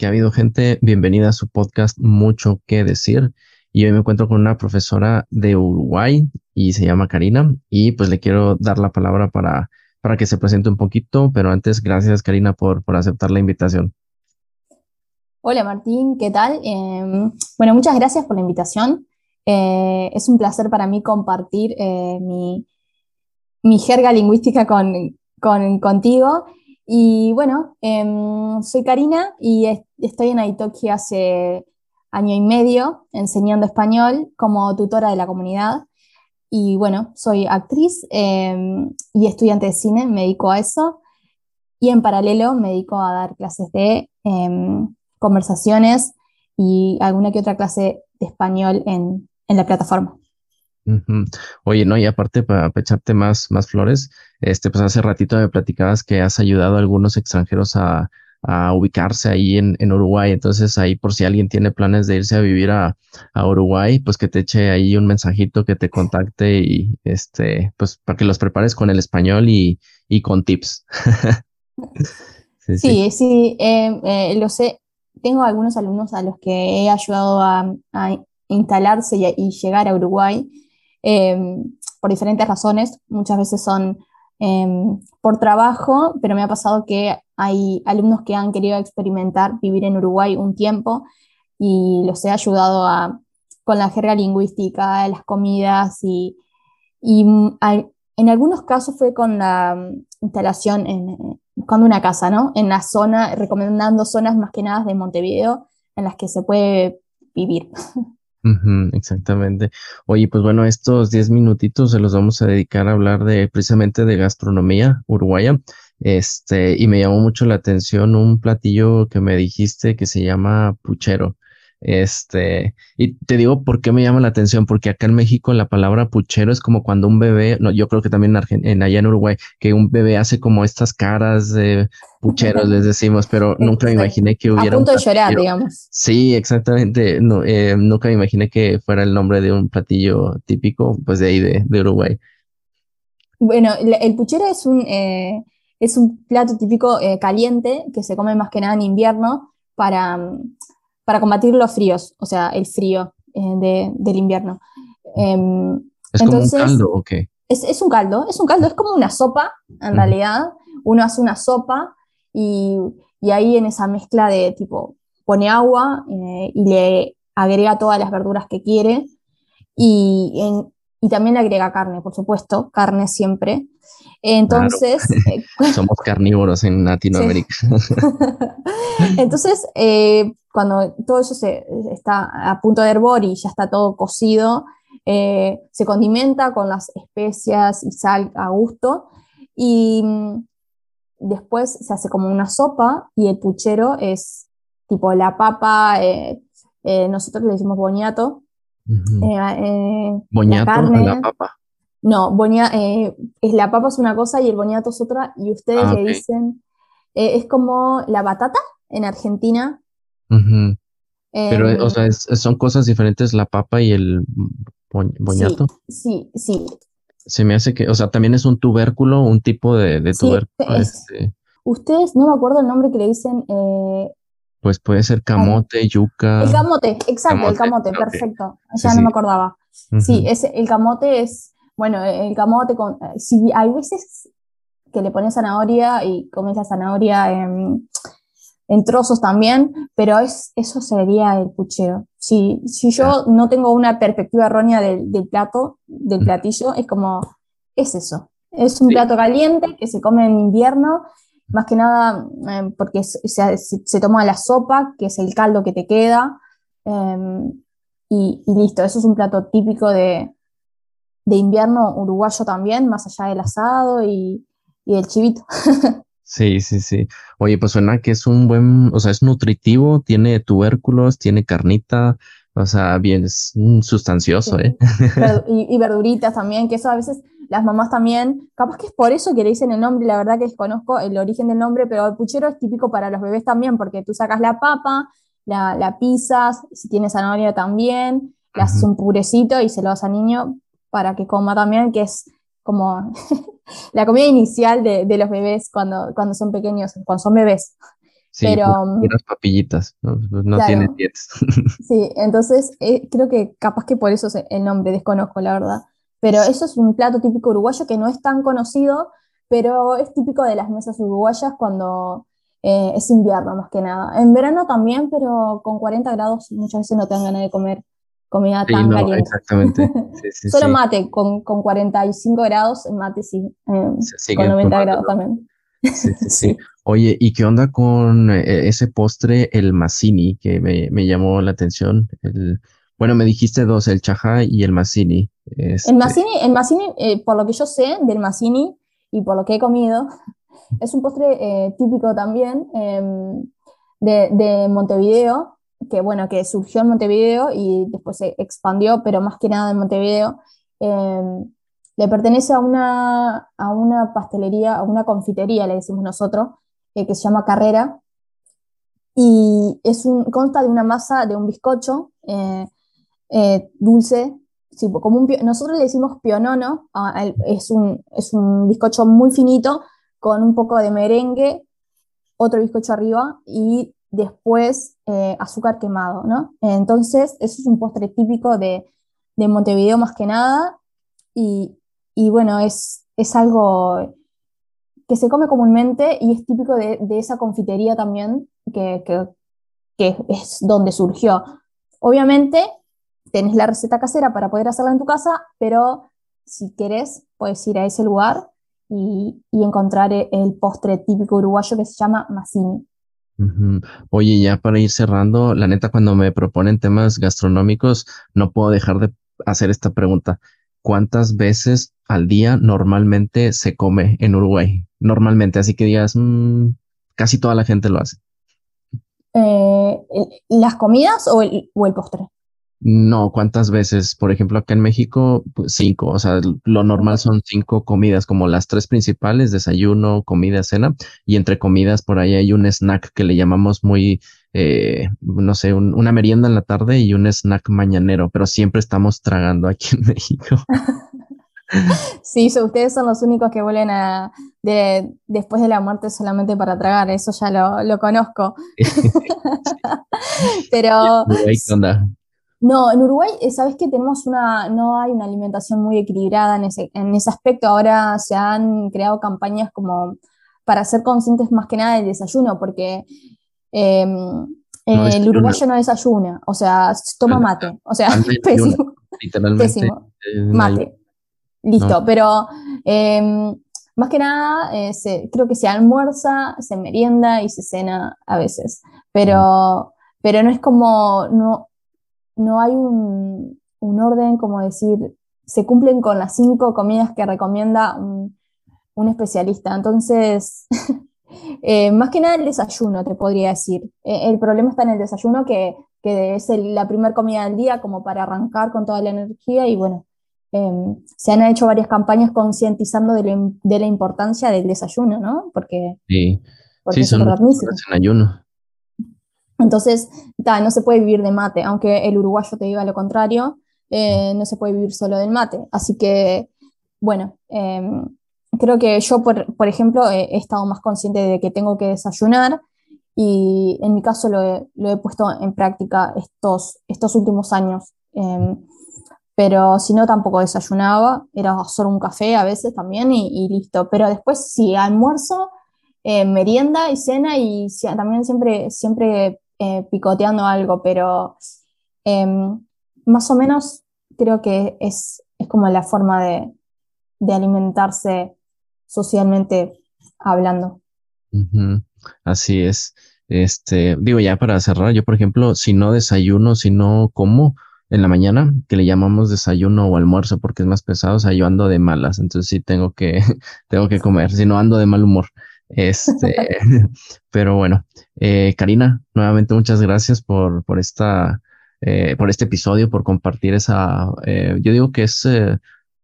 ¿Qué ha habido gente? Bienvenida a su podcast Mucho que decir. Y hoy me encuentro con una profesora de Uruguay y se llama Karina. Y pues le quiero dar la palabra para, para que se presente un poquito. Pero antes, gracias Karina por, por aceptar la invitación. Hola Martín, ¿qué tal? Em, bueno, muchas gracias por la invitación. Eh, es un placer para mí compartir eh, mi, mi, jerga lingüística con, con, contigo. Y bueno, em, soy Karina y estoy en Aitoki hace año y medio enseñando español como tutora de la comunidad. Y bueno, soy actriz em, y estudiante de cine, me dedico a eso. Y en paralelo me dedico a dar clases de em, conversaciones y alguna que otra clase de español en, en la plataforma. Oye, no, y aparte para echarte más, más flores, este, pues hace ratito me platicabas que has ayudado a algunos extranjeros a, ubicarse ahí en, Uruguay. Entonces, ahí por si alguien tiene planes de irse a vivir a, Uruguay, pues que te eche ahí un mensajito, que te contacte y este, pues para que los prepares con el español y, con tips. sí, sí, em, eh, lo sé. Tengo algunos alumnos a los que he ayudado a, instalarse y llegar a Uruguay Em, por diferentes razones. Muchas veces son em, por trabajo, pero me ha pasado que hay alumnos que han querido experimentar vivir en Uruguay un tiempo y los he ayudado a, con la jerga lingüística, las comidas y, y en algunos casos fue con la mm, instalación en, cuando una casa, ¿no? En la zona, recomendando zonas más que nada de Montevideo en las que se puede vivir. exactamente. Oye, pues bueno, estos 10 minutitos se los vamos a dedicar a hablar de precisamente de gastronomía uruguaya. Este, y me llamó mucho la atención un platillo que me dijiste que se llama puchero. Este, y te digo por qué me llama la atención, porque acá en México la palabra puchero es como cuando un bebé, no, yo creo que también en, en allá en Uruguay, que un bebé hace como estas caras de pucheros, les decimos, pero nunca me imaginé que hubiera. A punto de llorar, digamos. Sí, exactamente. No, eh, nunca me imaginé que fuera el nombre de un platillo típico, pues de ahí de, de Uruguay. Bueno, el puchero es un, eh, es un plato típico eh, caliente que se come más que nada en invierno para para combatir los fríos, o sea, el frío eh, del invierno. Em, ¿Es como un caldo o qué? Es, un caldo, es un caldo, es como una sopa, en realidad. Uno hace una sopa y, ahí en esa mezcla de tipo, pone agua eh, y le agrega todas las verduras que quiere y, y también le agrega carne, por supuesto, carne siempre. Entonces. Eh, Somos carnívoros en Latinoamérica. Entonces, eh, cuando todo eso se, está a punto de hervor y ya está todo cocido, eh, se condimenta con las especias y sal a gusto. Y mm, después se hace como una sopa y el puchero es tipo la papa, nosotros le decimos boñato. boñato a la papa. No, eh, es la papa es una cosa y el boniato es otra, y ustedes ah, le dicen, eh, es como la batata en Argentina. Pero, o em, sea, son cosas diferentes la papa y el boñato. Sí, sí, Se me hace que, o sea, también es un tubérculo, un tipo de, tubérculo. Este. Ustedes, no me acuerdo el nombre que le dicen. Pues puede ser camote, yuca. El camote, exacto, el camote, perfecto. Ya no me acordaba. Sí, el camote es bueno, el camote, con, eh, si hay veces que le pones zanahoria y comes la zanahoria en, trozos también, pero es, eso sería el puchero. Si, si yo no tengo una perspectiva errónea del, plato, del platillo, es como, es eso. Es un plato caliente que se come en invierno, más que nada eh, porque se, toma la sopa, que es el caldo que te queda, em, y, listo, eso es un plato típico de, de invierno uruguayo también, más allá del asado y, y del chivito. Sí, sí, sí. Oye, pues suena que es un buen, o sea, es nutritivo, tiene tubérculos, tiene carnita, o sea, bien, es sustancioso, ¿eh? Y, verduritas también, que eso a veces las mamás también, capaz que es por eso que le dicen el nombre, la verdad que desconozco el origen del nombre, pero el puchero es típico para los bebés también, porque tú sacas la papa, la, la pisas, si tienes zanahoria también, le haces un purecito y se lo das al niño, para que coma también, que es como la comida inicial de, los bebés cuando, cuando son pequeños, cuando son bebés. Sí, pero, unas papillitas, no, pues, no tiene dientes. Sí, entonces eh, creo que capaz que por eso el nombre, desconozco la verdad. Pero eso es un plato típico uruguayo que no es tan conocido, pero es típico de las mesas uruguayas cuando eh, es invierno más que nada. En verano también, pero con 40 grados muchas veces no te dan ganas de comer comida tan caliente. Exactamente. Solo mate, con, con, 45 grados, mate sí, eh, con 90 grados también. Sí, sí, Oye, ¿y qué onda con eh, ese postre, el Mazzini, que me, me llamó la atención? El, bueno, me dijiste dos, el Chaja y el Mazzini. Este... El Mazzini, el Mazzini por lo que yo sé del Mazzini y por lo que he comido, es un postre eh, típico también em, de, Montevideo, que bueno, que surgió en Montevideo y después se expandió, pero más que nada en Montevideo. Em, le pertenece a una, a una pastelería, a una confitería, le decimos nosotros, eh, que se llama Carrera. Y es un, consta de una masa de un bizcocho eh, dulce, como nosotros le decimos pionono, es, un, es un bizcocho muy finito con un poco de merengue, otro bizcocho arriba y después eh, azúcar quemado, ¿no? Entonces, eso es un postre típico de, Montevideo más que nada y, bueno, es, es, algo que se come comúnmente y es típico de, esa confitería también que, que, es donde surgió. Obviamente, tenés la receta casera para poder hacerla en tu casa, pero si querés, puedes ir a ese lugar y, encontrar e, el postre típico uruguayo que se llama Mazzini. Oye, ya para ir cerrando, la neta, cuando me proponen temas gastronómicos, no puedo dejar de hacer esta pregunta. ¿Cuántas veces al día normalmente se come en Uruguay? Normalmente, así que digas, mm, casi toda la gente lo hace. Eh, ¿Las comidas o el, o el postre? No, ¿cuántas veces? Por ejemplo, acá en México, pues cinco, o sea, lo normal son cinco comidas, como las tres principales, desayuno, comida, cena, y entre comidas por ahí hay un snack que le llamamos muy, eh, no sé, una merienda en la tarde y un snack mañanero, pero siempre estamos tragando aquí en México. Sí, ustedes son los únicos que vuelven a, de, después de la muerte solamente para tragar, eso ya lo, lo conozco. Pero... ¿Qué onda? No, en Uruguay, eh, sabes que tenemos una, no hay una alimentación muy equilibrada en ese, en ese aspecto. Ahora se han creado campañas como para ser conscientes más que nada del desayuno, porque em, el uruguayo no desayuna, o sea, toma mate, o sea, pésimo. Pésimo. Mate. Listo, pero em, más que nada eh, creo que se almuerza, se merienda y se cena a veces, pero, pero no es como, no, no hay un, orden como decir, se cumplen con las cinco comidas que recomienda un, especialista. Entonces, eh, más que nada el desayuno, te podría decir. Eh, el problema está en el desayuno, que, es la primera comida del día, como para arrancar con toda la energía. Y bueno, em, se han hecho varias campañas concientizando de, la importancia del desayuno, ¿no? Porque, sí, sí son en ayuno. Entonces, no se puede vivir de mate, aunque el uruguayo te diga lo contrario, eh, no se puede vivir solo del mate. Así que, bueno, em, creo que yo, por, ejemplo, he, estado más consciente de que tengo que desayunar y en mi caso lo he, puesto en práctica estos, estos últimos años. Em, pero si no, tampoco desayunaba, era solo un café a veces también y, listo. Pero después sí, almuerzo, eh, merienda y cena y también siempre, siempre eh, picoteando algo, pero em, más o menos creo que es, como la forma de, alimentarse socialmente hablando. Así es. Este, digo, ya para cerrar, yo por ejemplo, si no desayuno, si no como en la mañana, que le llamamos desayuno o almuerzo porque es más pesado, o sea, yo ando de malas, entonces sí tengo que, tengo que comer, si no ando de mal humor. Este, pero bueno, eh, Karina, nuevamente muchas gracias por, por esta, eh, por este episodio, por compartir esa, eh, yo digo que es,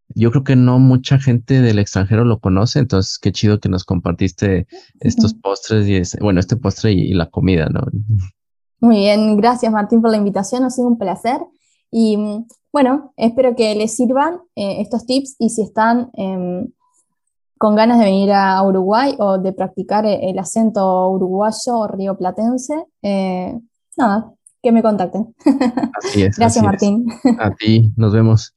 yo creo que no mucha gente del extranjero lo conoce, entonces qué chido que nos compartiste estos postres y bueno, este postre y, la comida, ¿no? Muy bien, gracias Martín por la invitación, ha sido un placer y bueno, espero que les sirvan estos tips y si están con ganas de venir a Uruguay o de practicar el acento uruguayo o rioplatense, eh, nada, que me contacten. Así es. Gracias, Martín. A ti, nos vemos.